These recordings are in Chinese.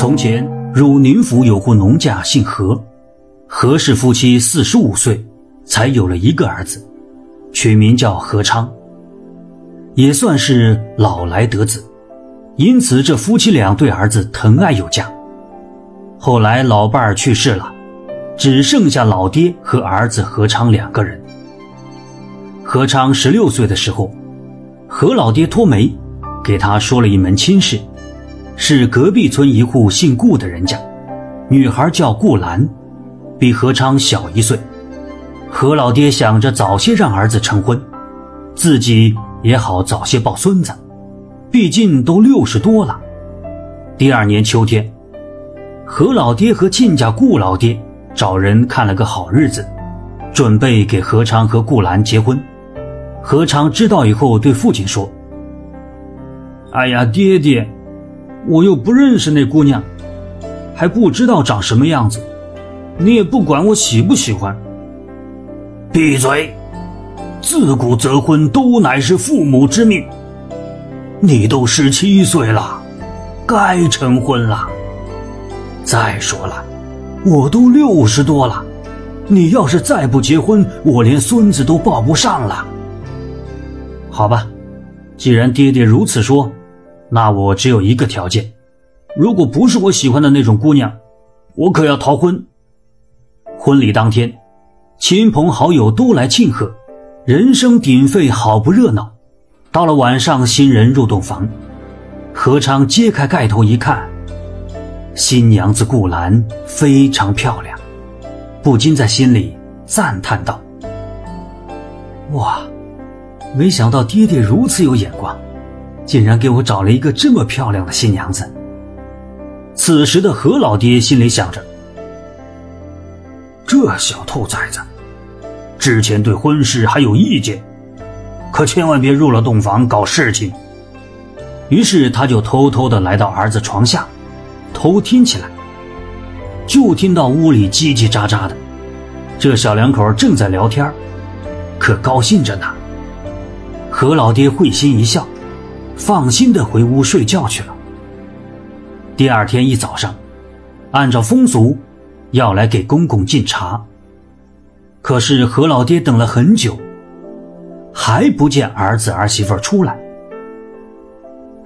从前，汝宁府有户农家，姓何，何氏夫妻四十五岁，才有了一个儿子，取名叫何昌，也算是老来得子，因此这夫妻俩对儿子疼爱有加。后来老伴儿去世了，只剩下老爹和儿子何昌两个人。何昌十六岁的时候，何老爹托媒，给他说了一门亲事。是隔壁村一户姓顾的人家，女孩叫顾兰，比何昌小一岁。何老爹想着早些让儿子成婚，自己也好早些抱孙子，毕竟都六十多了。第二年秋天，何老爹和亲家顾老爹找人看了个好日子，准备给何昌和顾兰结婚。何昌知道以后，对父亲说：“哎呀，爹爹。”我又不认识那姑娘，还不知道长什么样子，你也不管我喜不喜欢。闭嘴！自古择婚都乃是父母之命。你都十七岁了，该成婚了。再说了，我都六十多了，你要是再不结婚，我连孙子都抱不上了。好吧，既然爹爹如此说。那我只有一个条件，如果不是我喜欢的那种姑娘，我可要逃婚。婚礼当天，亲朋好友都来庆贺，人声鼎沸，好不热闹。到了晚上，新人入洞房，何昌揭开盖头一看，新娘子顾兰非常漂亮，不禁在心里赞叹道：“哇，没想到爹爹如此有眼光。”竟然给我找了一个这么漂亮的新娘子。此时的何老爹心里想着：这小兔崽子，之前对婚事还有意见，可千万别入了洞房搞事情。于是他就偷偷的来到儿子床下，偷听起来。就听到屋里叽叽喳喳的，这小两口正在聊天，可高兴着呢。何老爹会心一笑。放心的回屋睡觉去了。第二天一早上，按照风俗，要来给公公敬茶。可是何老爹等了很久，还不见儿子儿媳妇出来。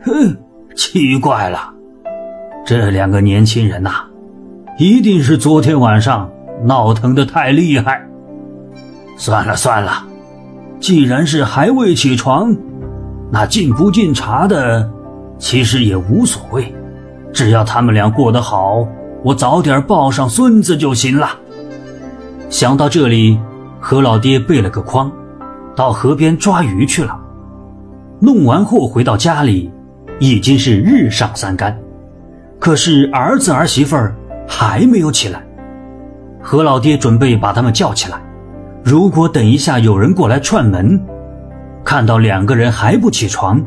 哼，奇怪了，这两个年轻人呐，一定是昨天晚上闹腾的太厉害。算了算了，既然是还未起床。那敬不敬茶的，其实也无所谓，只要他们俩过得好，我早点抱上孙子就行了。想到这里，何老爹备了个筐，到河边抓鱼去了。弄完后回到家里，已经是日上三竿，可是儿子儿媳妇儿还没有起来。何老爹准备把他们叫起来，如果等一下有人过来串门。看到两个人还不起床，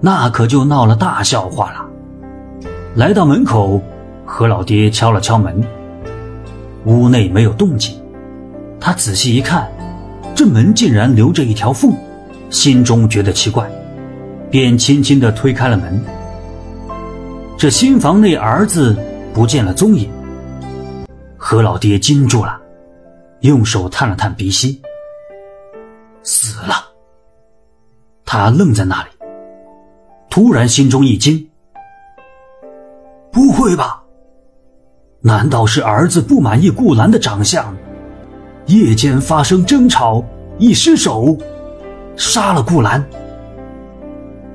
那可就闹了大笑话了。来到门口，何老爹敲了敲门，屋内没有动静。他仔细一看，这门竟然留着一条缝，心中觉得奇怪，便轻轻地推开了门。这新房内儿子不见了踪影，何老爹惊住了，用手探了探鼻息，死了。他愣在那里，突然心中一惊：“不会吧？难道是儿子不满意顾兰的长相，夜间发生争吵，一失手，杀了顾兰，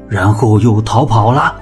然后又逃跑了？”